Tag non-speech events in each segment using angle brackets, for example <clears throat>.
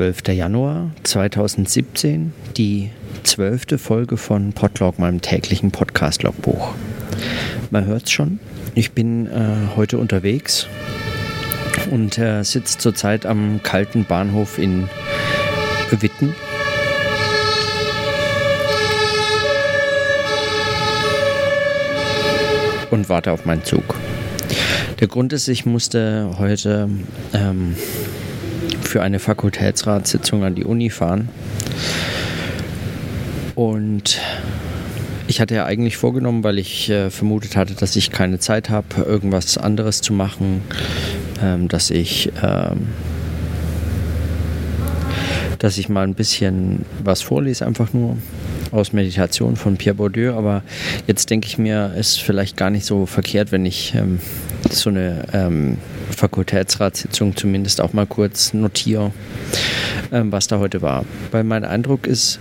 12. Januar 2017, die zwölfte Folge von Podlog, meinem täglichen Podcast-Logbuch. Man hört es schon, ich bin äh, heute unterwegs und äh, sitze zurzeit am kalten Bahnhof in Witten. Und warte auf meinen Zug. Der Grund ist, ich musste heute ähm, für eine Fakultätsratssitzung an die Uni fahren. Und ich hatte ja eigentlich vorgenommen, weil ich äh, vermutet hatte, dass ich keine Zeit habe, irgendwas anderes zu machen, ähm, dass ich ähm, dass ich mal ein bisschen was vorlese, einfach nur aus Meditation von Pierre Bourdieu. Aber jetzt denke ich mir, ist vielleicht gar nicht so verkehrt, wenn ich ähm, so eine ähm, Fakultätsratssitzung zumindest auch mal kurz notiere, ähm, was da heute war. Weil mein Eindruck ist,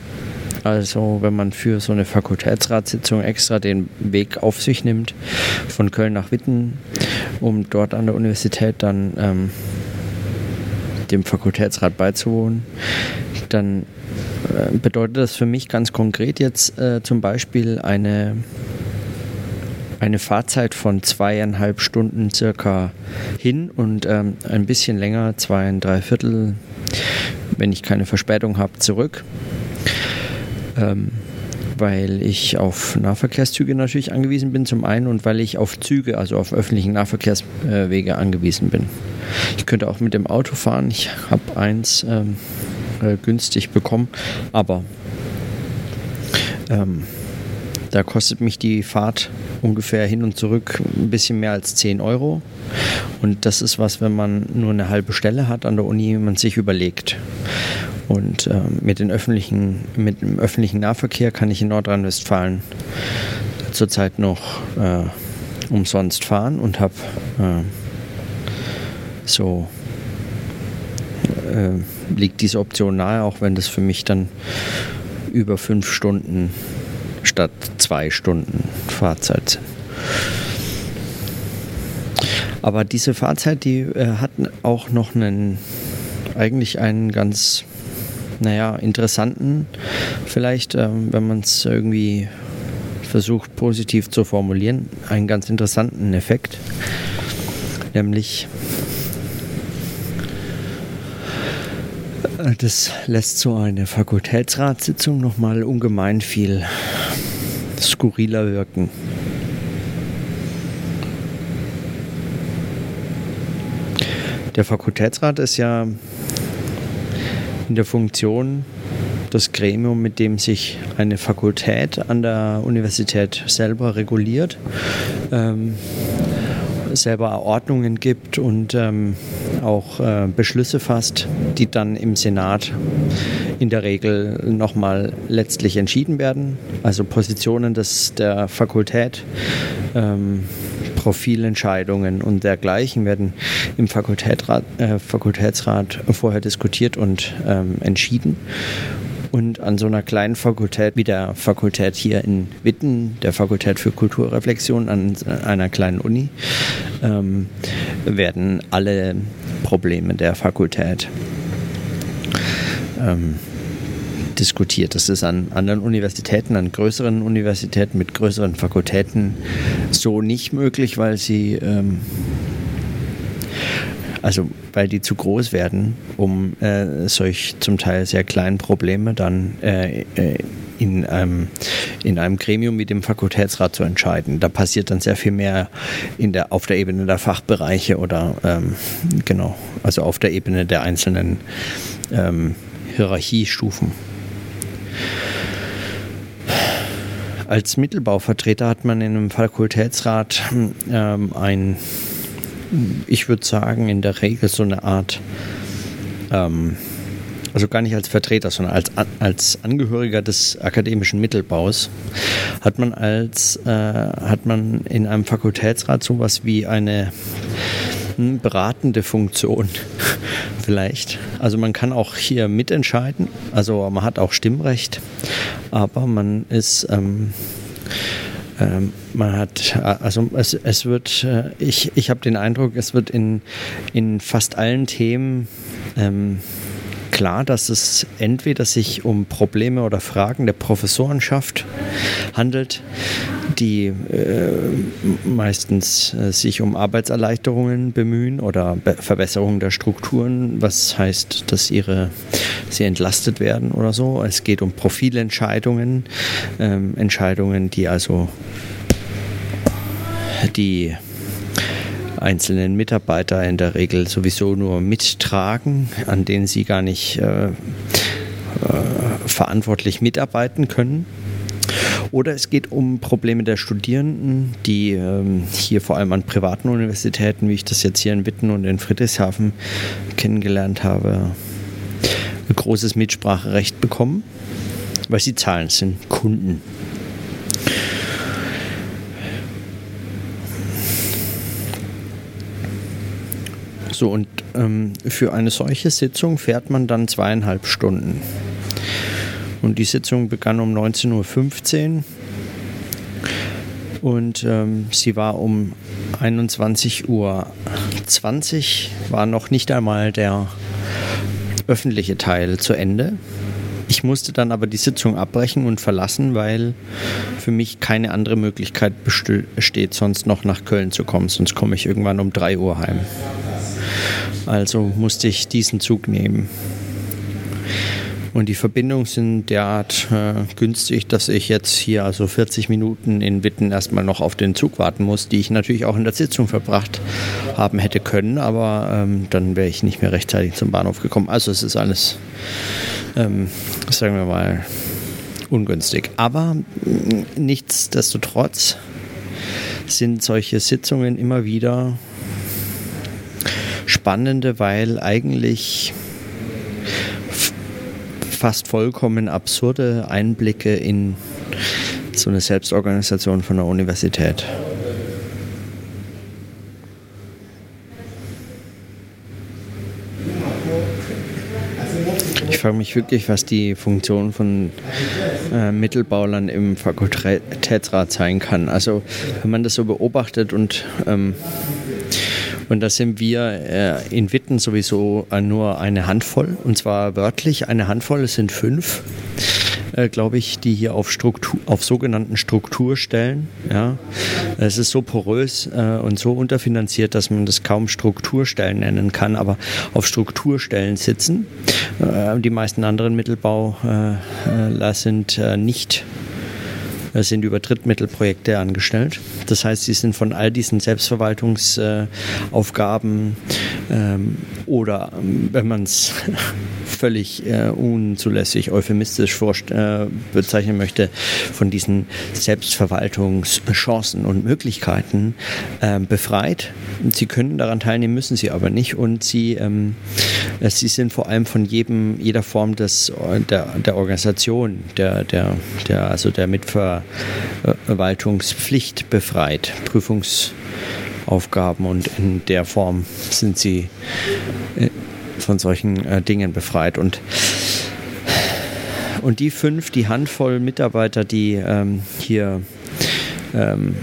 also wenn man für so eine Fakultätsratssitzung extra den Weg auf sich nimmt, von Köln nach Witten, um dort an der Universität dann ähm, dem Fakultätsrat beizuwohnen, dann äh, bedeutet das für mich ganz konkret jetzt äh, zum Beispiel eine, eine Fahrzeit von zweieinhalb Stunden circa hin und ähm, ein bisschen länger, zwei, drei Viertel, wenn ich keine Verspätung habe, zurück ähm, weil ich auf Nahverkehrszüge natürlich angewiesen bin zum einen und weil ich auf Züge, also auf öffentlichen Nahverkehrswege angewiesen bin. Ich könnte auch mit dem Auto fahren. Ich habe eins ähm, äh, günstig bekommen, aber ähm, da kostet mich die Fahrt ungefähr hin und zurück ein bisschen mehr als 10 Euro. Und das ist was, wenn man nur eine halbe Stelle hat an der Uni, man sich überlegt. Und äh, mit, den öffentlichen, mit dem öffentlichen Nahverkehr kann ich in Nordrhein-Westfalen zurzeit noch äh, umsonst fahren und habe äh, so äh, liegt diese Option nahe, auch wenn das für mich dann über fünf Stunden statt zwei Stunden Fahrzeit sind. Aber diese Fahrzeit, die äh, hat auch noch einen, eigentlich einen ganz naja, interessanten, vielleicht, ähm, wenn man es irgendwie versucht positiv zu formulieren, einen ganz interessanten Effekt. Nämlich, äh, das lässt so eine Fakultätsratssitzung nochmal ungemein viel skurriler wirken. Der Fakultätsrat ist ja in der Funktion das Gremium, mit dem sich eine Fakultät an der Universität selber reguliert, ähm, selber Ordnungen gibt und ähm, auch äh, Beschlüsse fasst, die dann im Senat in der Regel nochmal letztlich entschieden werden. Also Positionen des, der Fakultät. Ähm, Profilentscheidungen und dergleichen werden im Fakultätsrat, äh, Fakultätsrat vorher diskutiert und ähm, entschieden. Und an so einer kleinen Fakultät wie der Fakultät hier in Witten, der Fakultät für Kulturreflexion an einer kleinen Uni, ähm, werden alle Probleme der Fakultät ähm, diskutiert. Das ist an anderen Universitäten, an größeren Universitäten mit größeren Fakultäten so nicht möglich, weil sie ähm, also weil die zu groß werden, um äh, solch zum Teil sehr kleinen Probleme dann äh, äh, in, einem, in einem Gremium wie dem Fakultätsrat zu entscheiden. Da passiert dann sehr viel mehr in der, auf der Ebene der Fachbereiche oder ähm, genau, also auf der Ebene der einzelnen ähm, Hierarchiestufen. Als Mittelbauvertreter hat man in einem Fakultätsrat ähm, ein, ich würde sagen, in der Regel so eine Art, ähm, also gar nicht als Vertreter, sondern als, als Angehöriger des akademischen Mittelbaus, hat man als, äh, hat man in einem Fakultätsrat sowas wie eine beratende Funktion <laughs> vielleicht. Also man kann auch hier mitentscheiden, also man hat auch Stimmrecht, aber man ist ähm, ähm, man hat, also es, es wird, äh, ich, ich habe den Eindruck, es wird in, in fast allen Themen ähm, klar, dass es entweder sich um Probleme oder Fragen der Professorenschaft handelt, die äh, meistens äh, sich um Arbeitserleichterungen bemühen oder Be Verbesserung der Strukturen, was heißt, dass ihre, sie entlastet werden oder so. Es geht um Profilentscheidungen, ähm, Entscheidungen, die also die einzelnen Mitarbeiter in der Regel sowieso nur mittragen, an denen sie gar nicht äh, äh, verantwortlich mitarbeiten können. Oder es geht um Probleme der Studierenden, die ähm, hier vor allem an privaten Universitäten, wie ich das jetzt hier in Witten und in Friedrichshafen kennengelernt habe, ein großes Mitspracherecht bekommen, weil sie zahlen, sind Kunden. So, und ähm, für eine solche Sitzung fährt man dann zweieinhalb Stunden. Und die Sitzung begann um 19.15 Uhr und ähm, sie war um 21.20 Uhr, war noch nicht einmal der öffentliche Teil zu Ende. Ich musste dann aber die Sitzung abbrechen und verlassen, weil für mich keine andere Möglichkeit besteht, sonst noch nach Köln zu kommen. Sonst komme ich irgendwann um 3 Uhr heim. Also musste ich diesen Zug nehmen. Und die Verbindungen sind derart äh, günstig, dass ich jetzt hier also 40 Minuten in Witten erstmal noch auf den Zug warten muss, die ich natürlich auch in der Sitzung verbracht haben hätte können, aber ähm, dann wäre ich nicht mehr rechtzeitig zum Bahnhof gekommen. Also es ist alles, ähm, sagen wir mal, ungünstig. Aber nichtsdestotrotz sind solche Sitzungen immer wieder spannende, weil eigentlich fast vollkommen absurde Einblicke in so eine Selbstorganisation von der Universität. Ich frage mich wirklich, was die Funktion von äh, Mittelbaulern im Fakultätsrat sein kann. Also wenn man das so beobachtet und ähm, und da sind wir äh, in Witten sowieso äh, nur eine Handvoll, und zwar wörtlich eine Handvoll, es sind fünf. Äh, glaube ich, die hier auf, Struktur, auf sogenannten Strukturstellen. Ja. Es ist so porös äh, und so unterfinanziert, dass man das kaum Strukturstellen nennen kann, aber auf Strukturstellen sitzen. Äh, die meisten anderen Mittelbauler äh, sind nicht sind über Drittmittelprojekte angestellt. Das heißt, sie sind von all diesen Selbstverwaltungsaufgaben ähm, oder, ähm, wenn man es <laughs> völlig äh, unzulässig euphemistisch äh, bezeichnen möchte, von diesen Selbstverwaltungschancen und Möglichkeiten äh, befreit. Sie können daran teilnehmen, müssen sie aber nicht und sie, ähm, äh, sie sind vor allem von jedem, jeder Form des, der, der Organisation, der, der, der, also der Mitverwaltungspflicht befreit. Prüfungsaufgaben und in der Form sind sie äh, von solchen äh, Dingen befreit. Und, und die fünf, die Handvoll Mitarbeiter, die ähm, hier ähm,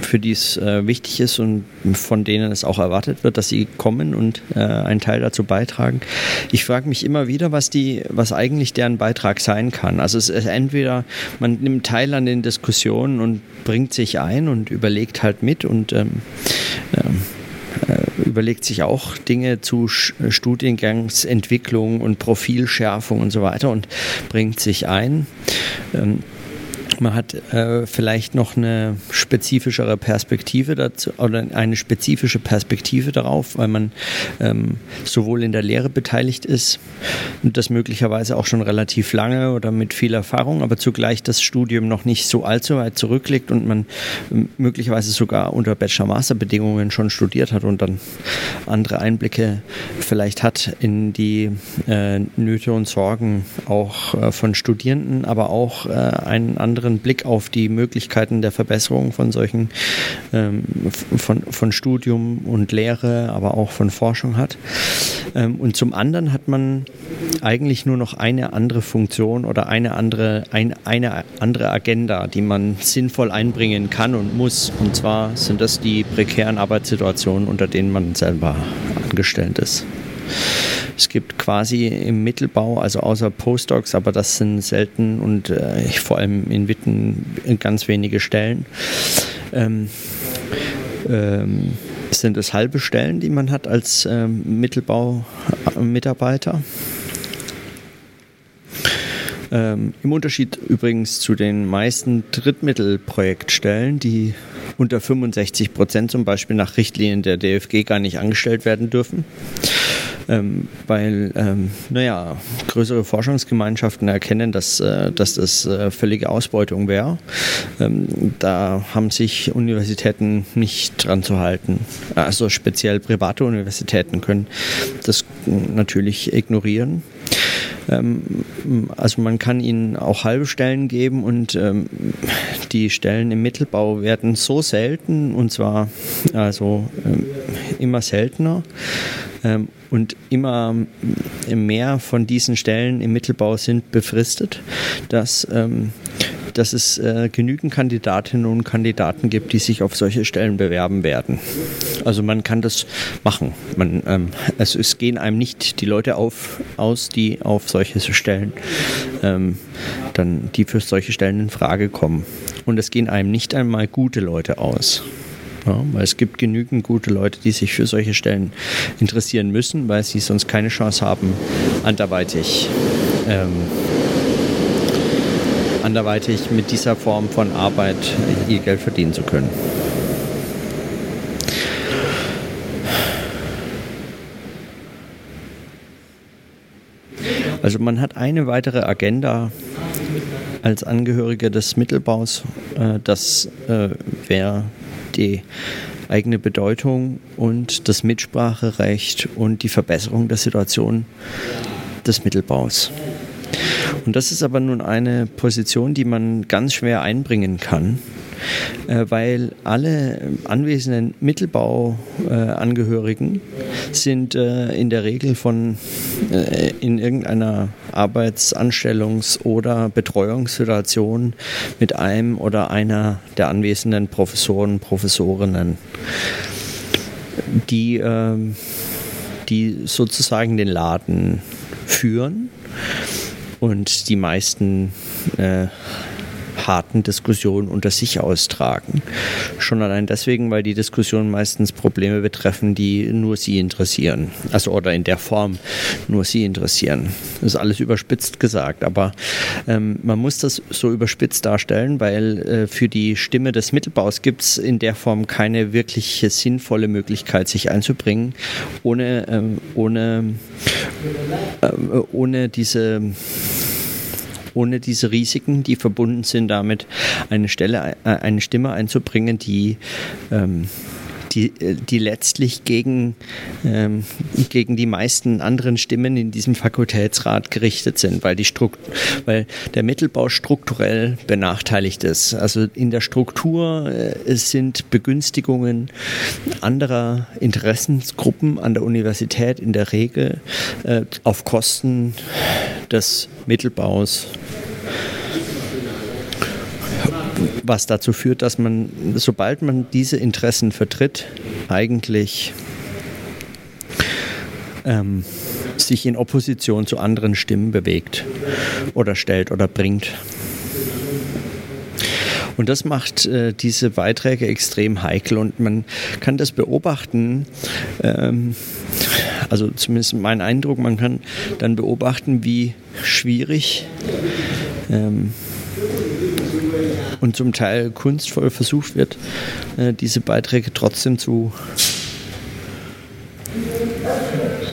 für die es äh, wichtig ist und von denen es auch erwartet wird, dass sie kommen und äh, einen Teil dazu beitragen. Ich frage mich immer wieder, was die, was eigentlich deren Beitrag sein kann. Also es ist entweder man nimmt teil an den Diskussionen und bringt sich ein und überlegt halt mit und ähm, ähm, äh, überlegt sich auch Dinge zu Studiengangsentwicklung und Profilschärfung und so weiter und bringt sich ein. Ähm, man hat äh, vielleicht noch eine spezifischere Perspektive dazu oder eine spezifische Perspektive darauf, weil man ähm, sowohl in der Lehre beteiligt ist und das möglicherweise auch schon relativ lange oder mit viel Erfahrung, aber zugleich das Studium noch nicht so allzu weit zurückliegt und man ähm, möglicherweise sogar unter Bachelor-Master-Bedingungen schon studiert hat und dann andere Einblicke vielleicht hat in die äh, Nöte und Sorgen auch äh, von Studierenden, aber auch äh, einen anderen anderen Blick auf die Möglichkeiten der Verbesserung von solchen, ähm, von, von Studium und Lehre, aber auch von Forschung hat. Ähm, und zum anderen hat man eigentlich nur noch eine andere Funktion oder eine andere, ein, eine andere Agenda, die man sinnvoll einbringen kann und muss. Und zwar sind das die prekären Arbeitssituationen, unter denen man selber angestellt ist. Es gibt quasi im Mittelbau, also außer Postdocs, aber das sind selten und äh, vor allem in Witten ganz wenige Stellen. Ähm, ähm, sind es halbe Stellen, die man hat als ähm, Mittelbau-Mitarbeiter. Ähm, Im Unterschied übrigens zu den meisten Drittmittelprojektstellen, die unter 65 Prozent zum Beispiel nach Richtlinien der DFG gar nicht angestellt werden dürfen. Ähm, weil, ähm, naja, größere Forschungsgemeinschaften erkennen, dass, äh, dass das äh, völlige Ausbeutung wäre. Ähm, da haben sich Universitäten nicht dran zu halten. Also speziell private Universitäten können das natürlich ignorieren. Ähm, also man kann ihnen auch halbe Stellen geben und ähm, die Stellen im Mittelbau werden so selten und zwar also ähm, immer seltener und immer mehr von diesen Stellen im Mittelbau sind befristet, dass dass es äh, genügend Kandidatinnen und Kandidaten gibt, die sich auf solche Stellen bewerben werden. Also man kann das machen. Man, ähm, also es gehen einem nicht die Leute auf, aus, die auf solche Stellen, ähm, dann, die für solche Stellen in Frage kommen. Und es gehen einem nicht einmal gute Leute aus. Ja, weil es gibt genügend gute Leute, die sich für solche Stellen interessieren müssen, weil sie sonst keine Chance haben, anderweitig ähm, anderweitig mit dieser Form von Arbeit ihr Geld verdienen zu können. Also man hat eine weitere Agenda als Angehörige des Mittelbaus. Äh, das äh, wäre die eigene Bedeutung und das Mitspracherecht und die Verbesserung der Situation des Mittelbaus. Und das ist aber nun eine Position, die man ganz schwer einbringen kann, äh, weil alle anwesenden Mittelbauangehörigen sind äh, in der Regel von äh, in irgendeiner Arbeitsanstellungs- oder Betreuungssituation mit einem oder einer der anwesenden Professoren, Professorinnen, die, die sozusagen den Laden führen und die meisten äh, harten Diskussionen unter sich austragen. Schon allein deswegen, weil die Diskussionen meistens Probleme betreffen, die nur sie interessieren. Also oder in der Form nur sie interessieren. Das ist alles überspitzt gesagt, aber ähm, man muss das so überspitzt darstellen, weil äh, für die Stimme des Mittelbaus gibt es in der Form keine wirkliche sinnvolle Möglichkeit, sich einzubringen, ohne, ähm, ohne, äh, ohne diese ohne diese Risiken, die verbunden sind, damit eine Stelle, äh, eine Stimme einzubringen, die ähm, die, äh, die letztlich gegen, ähm, gegen die meisten anderen Stimmen in diesem Fakultätsrat gerichtet sind, weil, die Strukt weil der Mittelbau strukturell benachteiligt ist. Also in der Struktur äh, sind Begünstigungen anderer Interessensgruppen an der Universität in der Regel äh, auf Kosten des Mittelbaus was dazu führt, dass man, sobald man diese Interessen vertritt, eigentlich ähm, sich in Opposition zu anderen Stimmen bewegt oder stellt oder bringt. Und das macht äh, diese Beiträge extrem heikel und man kann das beobachten. Ähm, also zumindest mein Eindruck, man kann dann beobachten, wie schwierig ähm, und zum Teil kunstvoll versucht wird, äh, diese Beiträge trotzdem zu,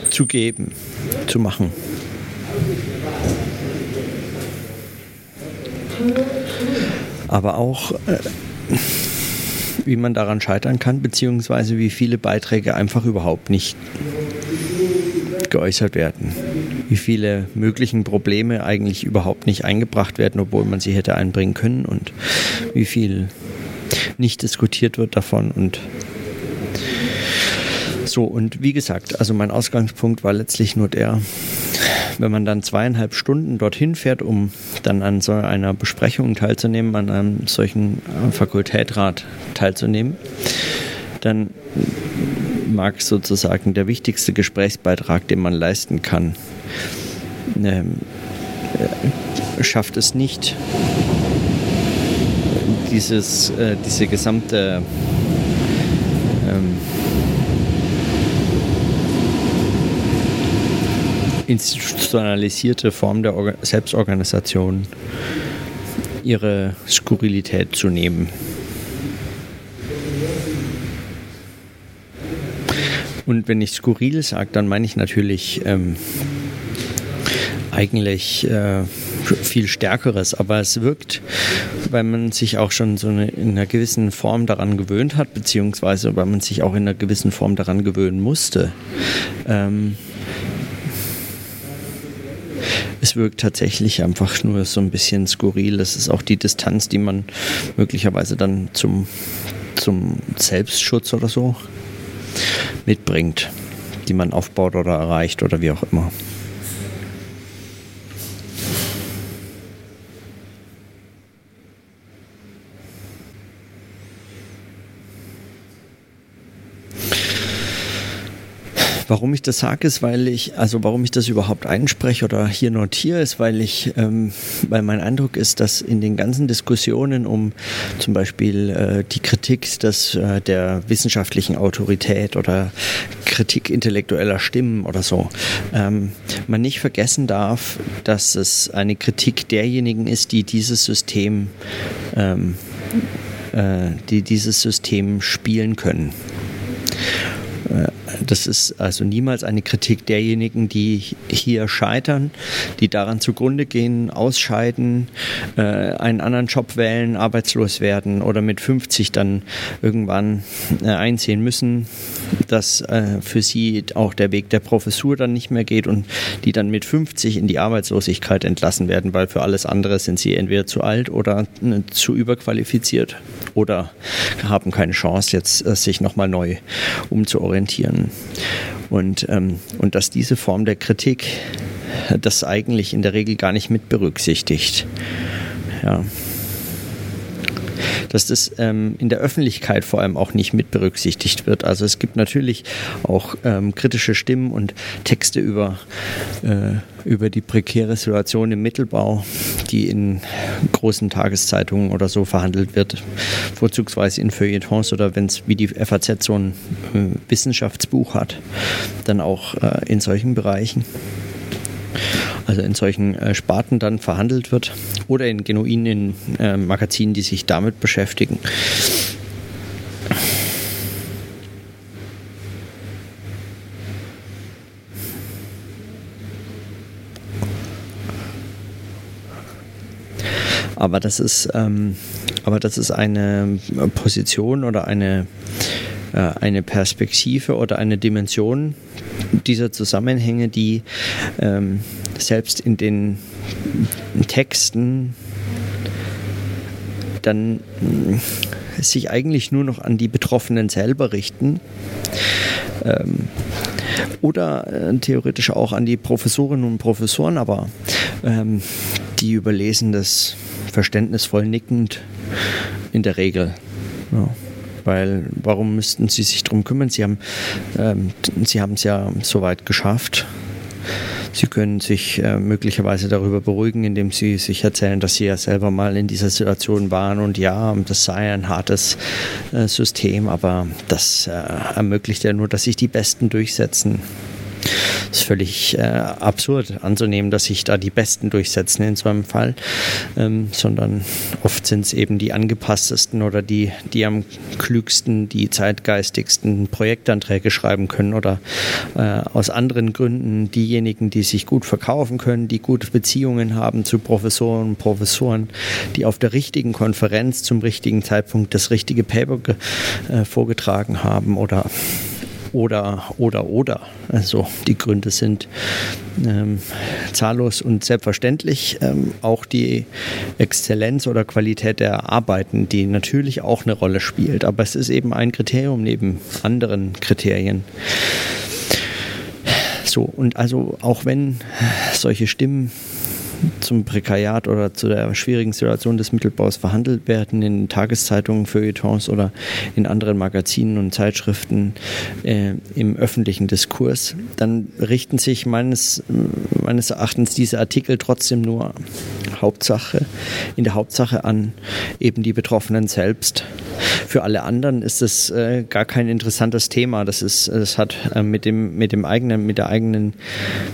zu geben, zu machen. Aber auch, äh, wie man daran scheitern kann, beziehungsweise wie viele Beiträge einfach überhaupt nicht geäußert werden wie viele möglichen Probleme eigentlich überhaupt nicht eingebracht werden, obwohl man sie hätte einbringen können und wie viel nicht diskutiert wird davon und so, und wie gesagt, also mein Ausgangspunkt war letztlich nur der, wenn man dann zweieinhalb Stunden dorthin fährt, um dann an so einer Besprechung teilzunehmen, an einem solchen Fakultätrat teilzunehmen, dann mag sozusagen der wichtigste Gesprächsbeitrag, den man leisten kann, ähm, äh, schafft es nicht, dieses, äh, diese gesamte ähm, institutionalisierte Form der Orga Selbstorganisation ihre Skurrilität zu nehmen. Und wenn ich skurril sage, dann meine ich natürlich ähm, eigentlich äh, viel Stärkeres, aber es wirkt, weil man sich auch schon so eine, in einer gewissen Form daran gewöhnt hat, beziehungsweise weil man sich auch in einer gewissen Form daran gewöhnen musste. Ähm, es wirkt tatsächlich einfach nur so ein bisschen skurril. Das ist auch die Distanz, die man möglicherweise dann zum, zum Selbstschutz oder so mitbringt, die man aufbaut oder erreicht oder wie auch immer. Warum ich das sage, ist, weil ich, also warum ich das überhaupt einspreche oder hier notiere, ist, weil ich, ähm, weil mein Eindruck ist, dass in den ganzen Diskussionen um zum Beispiel äh, die Kritik des, äh, der wissenschaftlichen Autorität oder Kritik intellektueller Stimmen oder so, ähm, man nicht vergessen darf, dass es eine Kritik derjenigen ist, die dieses System, ähm, äh, die dieses System spielen können. Äh, das ist also niemals eine Kritik derjenigen, die hier scheitern, die daran zugrunde gehen, ausscheiden, äh, einen anderen Job wählen, arbeitslos werden oder mit 50 dann irgendwann äh, einsehen müssen, dass äh, für sie auch der Weg der Professur dann nicht mehr geht und die dann mit 50 in die Arbeitslosigkeit entlassen werden, weil für alles andere sind sie entweder zu alt oder äh, zu überqualifiziert oder haben keine Chance, jetzt äh, sich nochmal neu umzuorientieren. Und, ähm, und dass diese Form der Kritik das eigentlich in der Regel gar nicht mit berücksichtigt. Ja dass das ähm, in der Öffentlichkeit vor allem auch nicht mit berücksichtigt wird. Also es gibt natürlich auch ähm, kritische Stimmen und Texte über, äh, über die prekäre Situation im Mittelbau, die in großen Tageszeitungen oder so verhandelt wird, vorzugsweise in Feuilletons oder wenn es wie die FAZ so ein äh, Wissenschaftsbuch hat, dann auch äh, in solchen Bereichen also in solchen äh, Sparten dann verhandelt wird oder in genuinen äh, Magazinen, die sich damit beschäftigen. Aber das ist, ähm, aber das ist eine Position oder eine, äh, eine Perspektive oder eine Dimension dieser Zusammenhänge, die ähm, selbst in den Texten dann äh, sich eigentlich nur noch an die Betroffenen selber richten. Ähm, oder äh, theoretisch auch an die Professorinnen und Professoren, aber ähm, die überlesen das verständnisvoll nickend in der Regel. Ja. Weil warum müssten sie sich darum kümmern? Sie haben ähm, es ja soweit geschafft. Sie können sich äh, möglicherweise darüber beruhigen, indem Sie sich erzählen, dass Sie ja selber mal in dieser Situation waren und ja, das sei ein hartes äh, System, aber das äh, ermöglicht ja nur, dass sich die Besten durchsetzen. Ist völlig äh, absurd anzunehmen, dass sich da die Besten durchsetzen in so einem Fall, ähm, sondern oft sind es eben die angepasstesten oder die, die am klügsten, die zeitgeistigsten Projektanträge schreiben können oder äh, aus anderen Gründen diejenigen, die sich gut verkaufen können, die gute Beziehungen haben zu Professoren und Professoren, die auf der richtigen Konferenz zum richtigen Zeitpunkt das richtige Paper äh, vorgetragen haben oder oder, oder, oder. Also die Gründe sind ähm, zahllos und selbstverständlich. Ähm, auch die Exzellenz oder Qualität der Arbeiten, die natürlich auch eine Rolle spielt. Aber es ist eben ein Kriterium neben anderen Kriterien. So, und also auch wenn solche Stimmen zum Prekariat oder zu der schwierigen Situation des Mittelbaus verhandelt werden in Tageszeitungen, Feuilletons oder in anderen Magazinen und Zeitschriften äh, im öffentlichen Diskurs, dann richten sich meines, meines Erachtens diese Artikel trotzdem nur Hauptsache, in der Hauptsache an eben die Betroffenen selbst. Für alle anderen ist es äh, gar kein interessantes Thema. Das ist, das hat äh, mit dem, mit dem eigenen, mit der eigenen,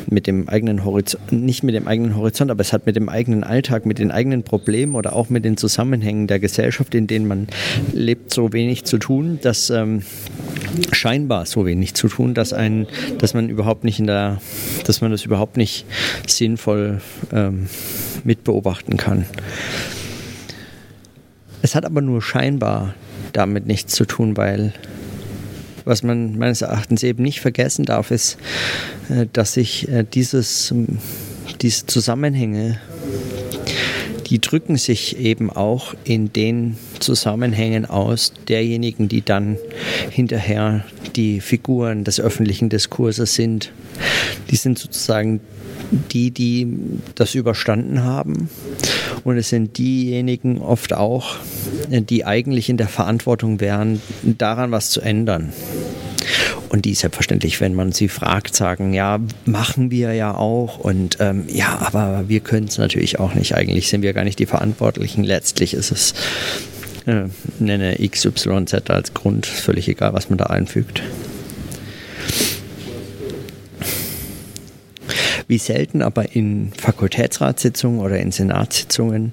mit dem eigenen Horizont, nicht mit dem eigenen Horizont, aber es hat mit dem eigenen Alltag, mit den eigenen Problemen oder auch mit den Zusammenhängen der Gesellschaft, in denen man lebt, so wenig zu tun, dass ähm, scheinbar so wenig zu tun, dass ein, dass man überhaupt nicht in der, dass man das überhaupt nicht sinnvoll ähm, mitbeobachten kann. Es hat aber nur scheinbar damit nichts zu tun, weil was man meines Erachtens eben nicht vergessen darf, ist, äh, dass sich äh, dieses, diese Zusammenhänge, die drücken sich eben auch in den Zusammenhängen aus derjenigen, die dann hinterher die Figuren des öffentlichen Diskurses sind. Die sind sozusagen die, die das überstanden haben. Und es sind diejenigen oft auch, die eigentlich in der Verantwortung wären, daran was zu ändern. Und die selbstverständlich, wenn man sie fragt, sagen, ja, machen wir ja auch. Und ähm, ja, aber wir können es natürlich auch nicht. Eigentlich sind wir gar nicht die Verantwortlichen. Letztlich ist es, äh, nenne XYZ als Grund, völlig egal, was man da einfügt. Wie selten aber in Fakultätsratssitzungen oder in Senatssitzungen,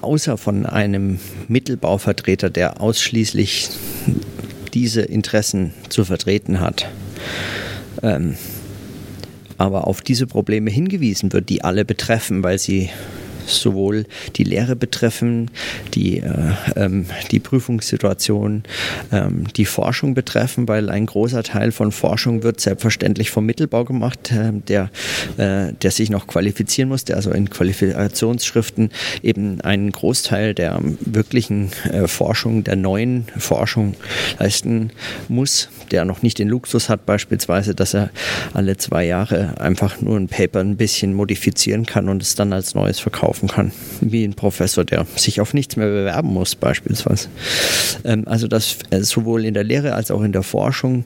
außer von einem Mittelbauvertreter, der ausschließlich diese Interessen zu vertreten hat, ähm, aber auf diese Probleme hingewiesen wird, die alle betreffen, weil sie sowohl die Lehre betreffen, die, äh, ähm, die Prüfungssituation, ähm, die Forschung betreffen, weil ein großer Teil von Forschung wird selbstverständlich vom Mittelbau gemacht, äh, der, äh, der sich noch qualifizieren muss, der also in Qualifikationsschriften eben einen Großteil der wirklichen äh, Forschung, der neuen Forschung leisten muss, der noch nicht den Luxus hat, beispielsweise, dass er alle zwei Jahre einfach nur ein Paper ein bisschen modifizieren kann und es dann als neues verkauft kaufen kann, wie ein Professor, der sich auf nichts mehr bewerben muss beispielsweise. Ähm, also das äh, sowohl in der Lehre als auch in der Forschung,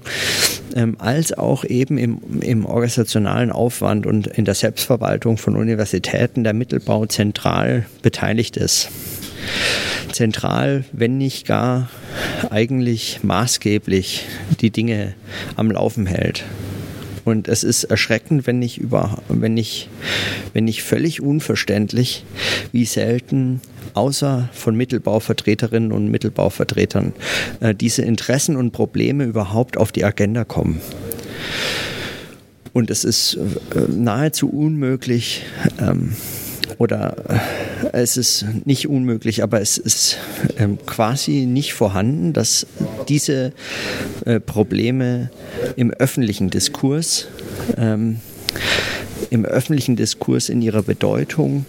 ähm, als auch eben im, im organisationalen Aufwand und in der Selbstverwaltung von Universitäten. Der Mittelbau zentral beteiligt ist zentral, wenn nicht gar eigentlich maßgeblich die Dinge am Laufen hält. Und es ist erschreckend, wenn nicht über, wenn nicht, wenn nicht völlig unverständlich, wie selten außer von Mittelbauvertreterinnen und Mittelbauvertretern äh, diese Interessen und Probleme überhaupt auf die Agenda kommen. Und es ist äh, nahezu unmöglich, ähm, oder äh, es ist nicht unmöglich, aber es ist ähm, quasi nicht vorhanden, dass diese äh, Probleme im öffentlichen Diskurs, ähm, im öffentlichen Diskurs in ihrer Bedeutung,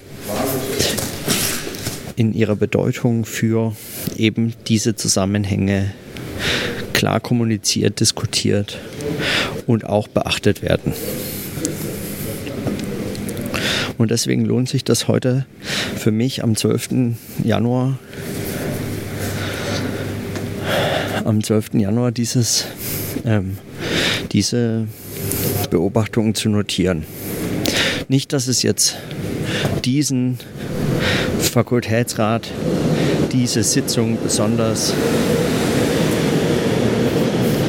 in ihrer Bedeutung für eben diese Zusammenhänge klar kommuniziert, diskutiert und auch beachtet werden. Und deswegen lohnt sich das heute für mich am 12. Januar, am 12. Januar dieses, ähm, diese Beobachtungen zu notieren. Nicht, dass es jetzt diesen Fakultätsrat, diese Sitzung besonders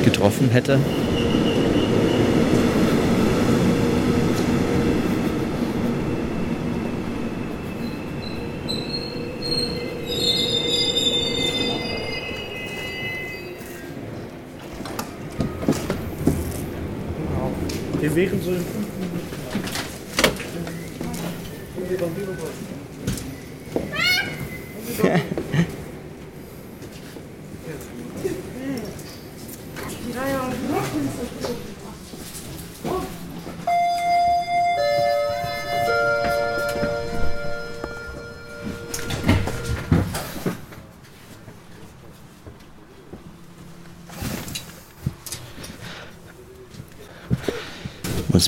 getroffen hätte, wären so in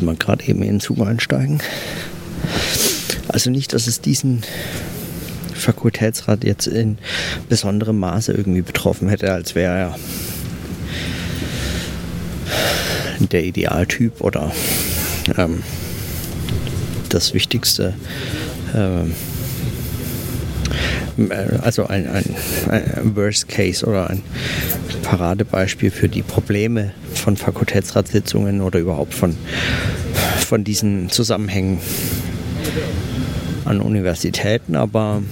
Muss man gerade eben in den Zug einsteigen. Also nicht, dass es diesen Fakultätsrat jetzt in besonderem Maße irgendwie betroffen hätte, als wäre er der Idealtyp oder ähm, das Wichtigste. Ähm, also ein, ein, ein, Worst Case oder ein Paradebeispiel für die Probleme von Fakultätsratssitzungen oder überhaupt von, von diesen Zusammenhängen an Universitäten, aber,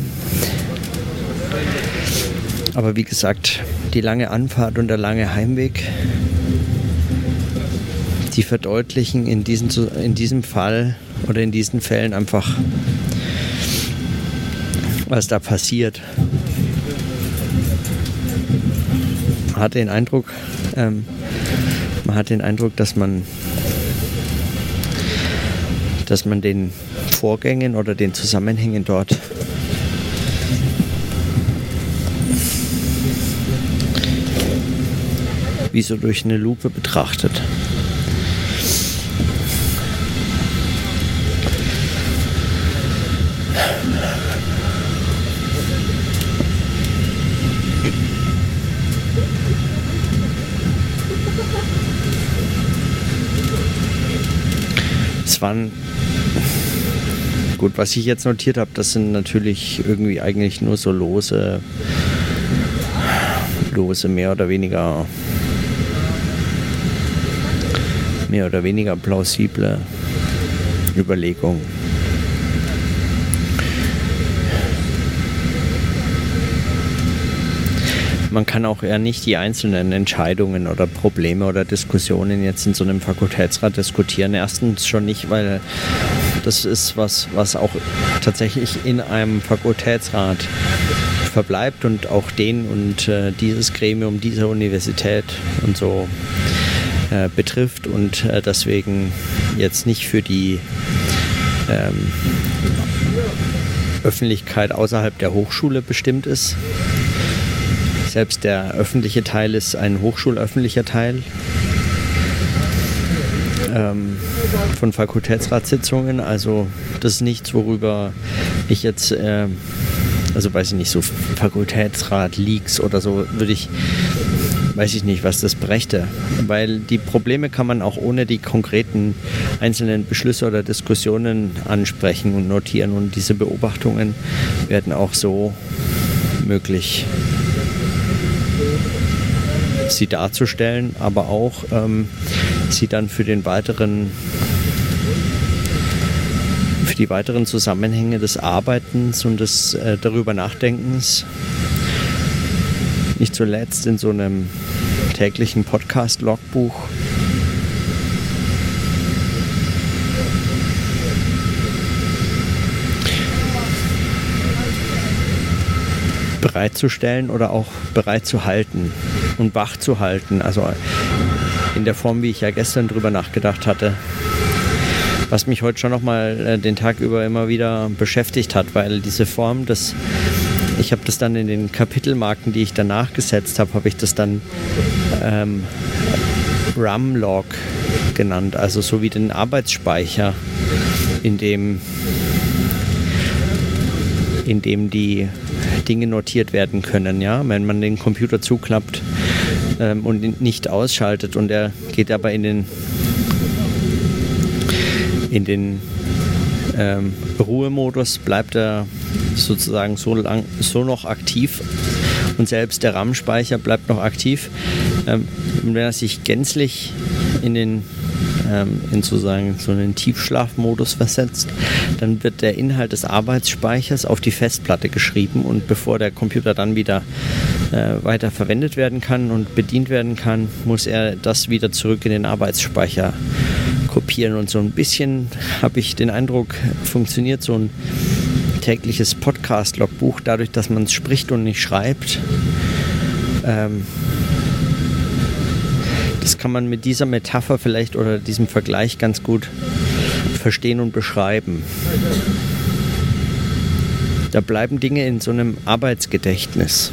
aber wie gesagt, die lange Anfahrt und der lange Heimweg, die verdeutlichen in, diesen, in diesem Fall oder in diesen Fällen einfach, was da passiert. Man hat den Eindruck, ähm, man hat den Eindruck, dass man, dass man den Vorgängen oder den Zusammenhängen dort wie so durch eine Lupe betrachtet. Gut, was ich jetzt notiert habe, das sind natürlich irgendwie eigentlich nur so lose, lose mehr oder weniger mehr oder weniger plausible Überlegungen. man kann auch eher nicht die einzelnen Entscheidungen oder Probleme oder Diskussionen jetzt in so einem Fakultätsrat diskutieren. Erstens schon nicht, weil das ist was, was auch tatsächlich in einem Fakultätsrat verbleibt und auch den und äh, dieses Gremium dieser Universität und so äh, betrifft und äh, deswegen jetzt nicht für die ähm, Öffentlichkeit außerhalb der Hochschule bestimmt ist. Selbst der öffentliche Teil ist ein hochschulöffentlicher Teil ähm, von Fakultätsratssitzungen. Also das ist nichts, worüber ich jetzt, äh, also weiß ich nicht, so Fakultätsrat-Leaks oder so, würde ich, weiß ich nicht, was das brächte. Weil die Probleme kann man auch ohne die konkreten einzelnen Beschlüsse oder Diskussionen ansprechen und notieren. Und diese Beobachtungen werden auch so möglich sie darzustellen, aber auch ähm, sie dann für den weiteren für die weiteren Zusammenhänge des Arbeitens und des äh, darüber Nachdenkens nicht zuletzt in so einem täglichen Podcast-Logbuch bereitzustellen oder auch bereit zu halten und wach zu halten. Also in der Form, wie ich ja gestern drüber nachgedacht hatte. Was mich heute schon nochmal äh, den Tag über immer wieder beschäftigt hat, weil diese Form, das, ich habe das dann in den Kapitelmarken, die ich danach gesetzt habe, habe ich das dann ähm, RAM-Log genannt, also so wie den Arbeitsspeicher, in dem, in dem die Dinge notiert werden können. Ja? Wenn man den Computer zuklappt ähm, und nicht ausschaltet und er geht aber in den, in den ähm, Ruhemodus, bleibt er sozusagen so, lang, so noch aktiv und selbst der RAM-Speicher bleibt noch aktiv. Ähm, wenn er sich gänzlich in den ähm, in sozusagen so einen Tiefschlafmodus versetzt, dann wird der Inhalt des Arbeitsspeichers auf die Festplatte geschrieben und bevor der Computer dann wieder äh, weiter verwendet werden kann und bedient werden kann, muss er das wieder zurück in den Arbeitsspeicher kopieren. Und so ein bisschen habe ich den Eindruck, funktioniert so ein tägliches Podcast-Logbuch dadurch, dass man es spricht und nicht schreibt. Ähm, das kann man mit dieser Metapher vielleicht oder diesem Vergleich ganz gut verstehen und beschreiben. Da bleiben Dinge in so einem Arbeitsgedächtnis.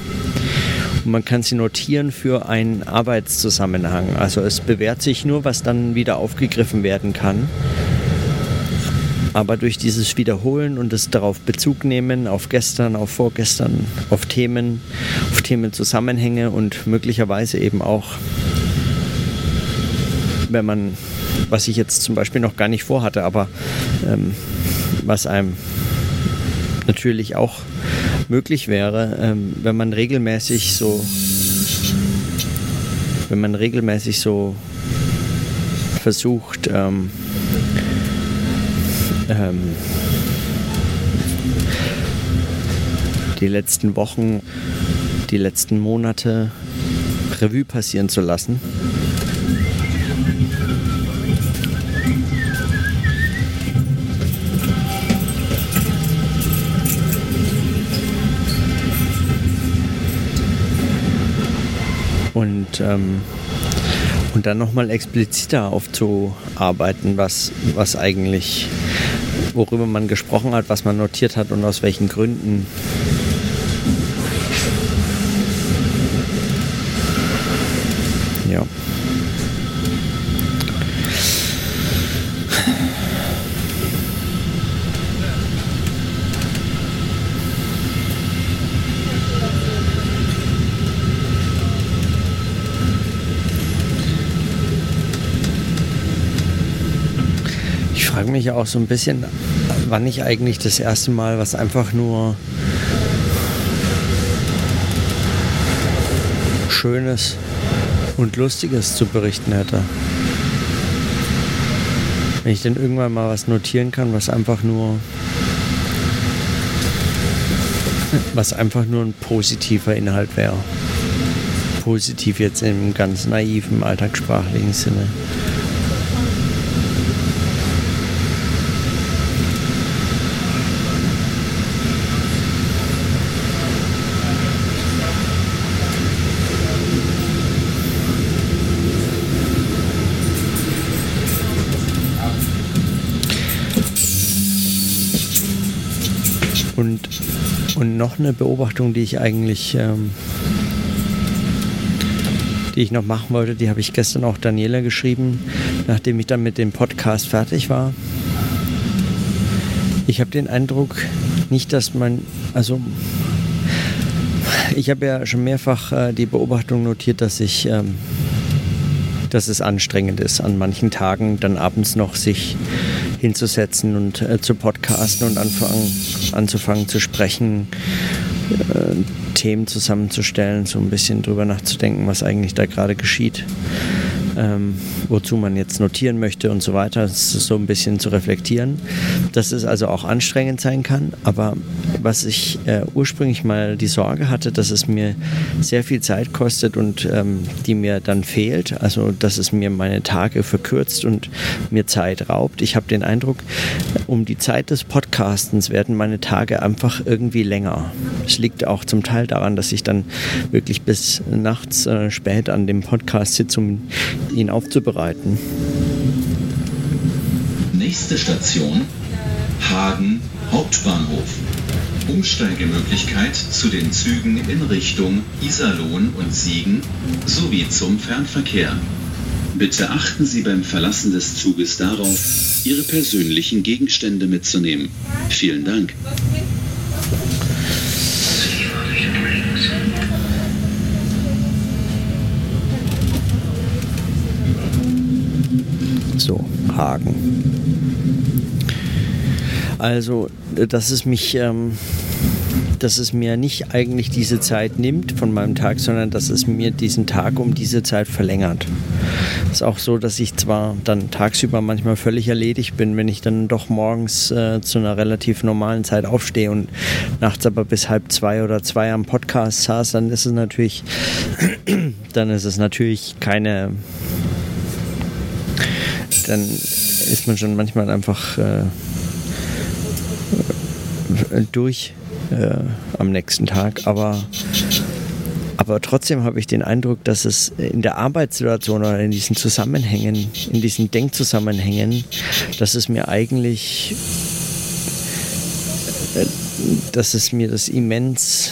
Und man kann sie notieren für einen Arbeitszusammenhang. Also es bewährt sich nur, was dann wieder aufgegriffen werden kann. aber durch dieses Wiederholen und das darauf Bezug nehmen, auf gestern, auf vorgestern, auf Themen, auf Themenzusammenhänge und möglicherweise eben auch, wenn man, was ich jetzt zum Beispiel noch gar nicht vorhatte, aber ähm, was einem natürlich auch möglich wäre, ähm, wenn man regelmäßig so, wenn man regelmäßig so versucht, ähm, ähm, die letzten Wochen, die letzten Monate Revue passieren zu lassen. Und, ähm, und dann nochmal expliziter aufzuarbeiten, was, was eigentlich worüber man gesprochen hat, was man notiert hat und aus welchen Gründen. Auch so ein bisschen, wann ich eigentlich das erste Mal was einfach nur Schönes und Lustiges zu berichten hätte. Wenn ich denn irgendwann mal was notieren kann, was einfach nur was einfach nur ein positiver Inhalt wäre. Positiv jetzt im ganz naiven alltagssprachlichen Sinne. Und, und noch eine Beobachtung, die ich eigentlich, ähm, die ich noch machen wollte, die habe ich gestern auch Daniela geschrieben, nachdem ich dann mit dem Podcast fertig war. Ich habe den Eindruck, nicht, dass man, also ich habe ja schon mehrfach äh, die Beobachtung notiert, dass ich, ähm, dass es anstrengend ist, an manchen Tagen dann abends noch sich hinzusetzen und äh, zu podcasten und anfangen, anzufangen zu sprechen, äh, Themen zusammenzustellen, so ein bisschen drüber nachzudenken, was eigentlich da gerade geschieht. Ähm, wozu man jetzt notieren möchte und so weiter, so ein bisschen zu reflektieren, dass es also auch anstrengend sein kann. Aber was ich äh, ursprünglich mal die Sorge hatte, dass es mir sehr viel Zeit kostet und ähm, die mir dann fehlt, also dass es mir meine Tage verkürzt und mir Zeit raubt. Ich habe den Eindruck, um die Zeit des Podcastens werden meine Tage einfach irgendwie länger. Es liegt auch zum Teil daran, dass ich dann wirklich bis nachts äh, spät an dem Podcast sitze, um ihn aufzubereiten. Nächste Station Hagen Hauptbahnhof. Umsteigemöglichkeit zu den Zügen in Richtung Iserlohn und Siegen sowie zum Fernverkehr. Bitte achten Sie beim Verlassen des Zuges darauf, Ihre persönlichen Gegenstände mitzunehmen. Vielen Dank. So, Hagen. Also, dass es mich, ähm, dass es mir nicht eigentlich diese Zeit nimmt von meinem Tag, sondern dass es mir diesen Tag um diese Zeit verlängert. Es ist auch so, dass ich zwar dann tagsüber manchmal völlig erledigt bin, wenn ich dann doch morgens äh, zu einer relativ normalen Zeit aufstehe und nachts aber bis halb zwei oder zwei am Podcast saß, dann ist es natürlich, <clears throat> dann ist es natürlich keine dann ist man schon manchmal einfach äh, durch äh, am nächsten Tag. Aber, aber trotzdem habe ich den Eindruck, dass es in der Arbeitssituation oder in diesen Zusammenhängen, in diesen Denkzusammenhängen, dass es mir eigentlich, äh, dass es mir das immens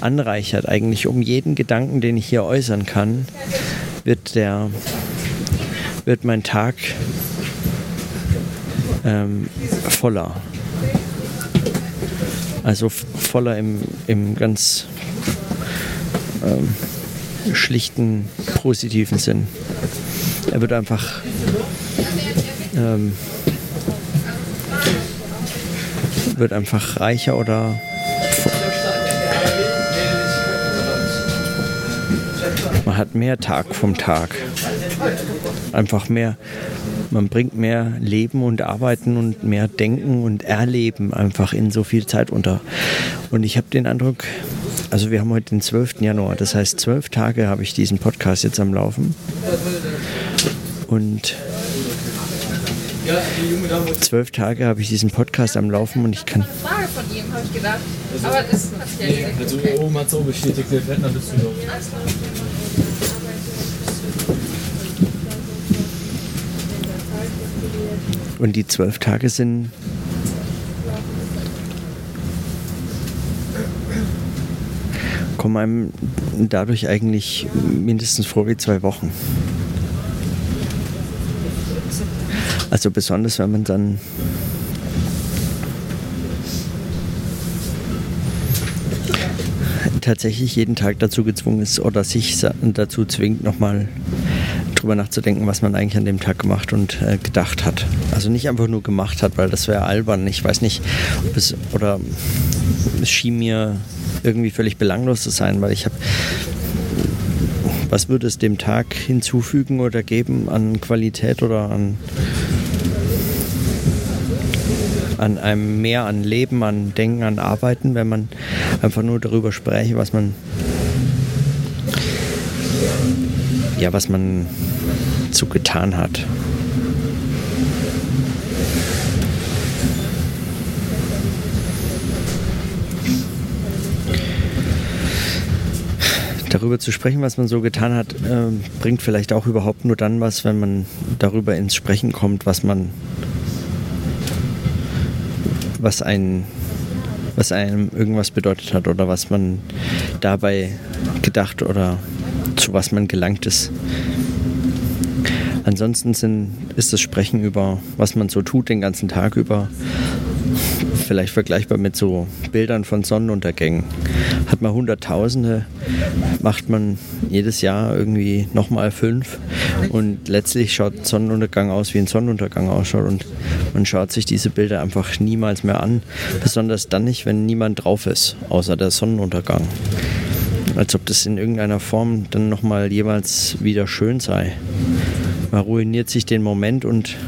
anreichert. Eigentlich um jeden Gedanken, den ich hier äußern kann, wird der wird mein Tag äh, ähm, voller. Also voller im, im ganz ähm, schlichten, positiven Sinn. Er wird einfach ähm, wird einfach reicher oder man hat mehr Tag vom Tag. Einfach mehr, man bringt mehr Leben und Arbeiten und mehr Denken und Erleben einfach in so viel Zeit unter. Und ich habe den Eindruck, also wir haben heute den 12. Januar, das heißt zwölf Tage habe ich diesen Podcast jetzt am Laufen. Und zwölf Tage habe ich diesen Podcast am Laufen und ich kann. Frage von ihm, habe ich gedacht. Aber das hat ja Also oben hat es so bestätigt, der fährt nach Düsseldorf. Und die zwölf Tage sind kommen einem dadurch eigentlich mindestens vor wie zwei Wochen. Also besonders, wenn man dann tatsächlich jeden Tag dazu gezwungen ist oder sich dazu zwingt, nochmal drüber nachzudenken, was man eigentlich an dem Tag gemacht und äh, gedacht hat. Also nicht einfach nur gemacht hat, weil das wäre albern. Ich weiß nicht, ob es oder es schien mir irgendwie völlig belanglos zu sein, weil ich habe was würde es dem Tag hinzufügen oder geben an Qualität oder an an einem mehr an Leben, an Denken, an Arbeiten, wenn man einfach nur darüber spreche, was man ja, was man so getan hat. darüber zu sprechen, was man so getan hat, äh, bringt vielleicht auch überhaupt nur dann was, wenn man darüber ins Sprechen kommt, was man was ein was einem irgendwas bedeutet hat oder was man dabei gedacht oder zu was man gelangt ist. Ansonsten sind, ist das Sprechen über, was man so tut den ganzen Tag über, vielleicht vergleichbar mit so Bildern von Sonnenuntergängen. Hat man Hunderttausende, macht man jedes Jahr irgendwie nochmal fünf und letztlich schaut Sonnenuntergang aus, wie ein Sonnenuntergang ausschaut und man schaut sich diese Bilder einfach niemals mehr an, besonders dann nicht, wenn niemand drauf ist, außer der Sonnenuntergang. Als ob das in irgendeiner Form dann nochmal jeweils wieder schön sei. Man ruiniert sich den Moment und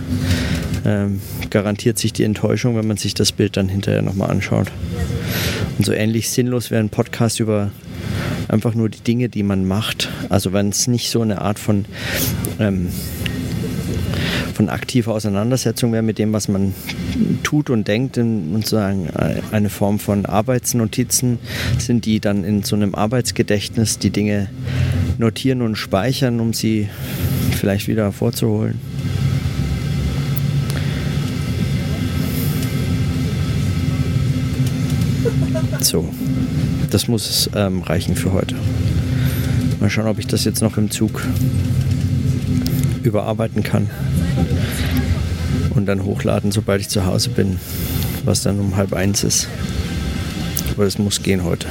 ähm, garantiert sich die Enttäuschung, wenn man sich das Bild dann hinterher nochmal anschaut. Und so ähnlich sinnlos wäre ein Podcast über einfach nur die Dinge, die man macht. Also wenn es nicht so eine Art von, ähm, von aktiver Auseinandersetzung wäre mit dem, was man tut und denkt, und sozusagen eine Form von Arbeitsnotizen sind, die dann in so einem Arbeitsgedächtnis die Dinge notieren und speichern, um sie vielleicht wieder hervorzuholen. So, das muss ähm, reichen für heute. Mal schauen, ob ich das jetzt noch im Zug überarbeiten kann und dann hochladen, sobald ich zu Hause bin, was dann um halb eins ist. Aber das muss gehen heute.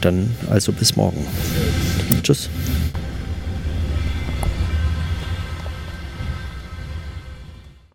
Dann also bis morgen. Tschüss.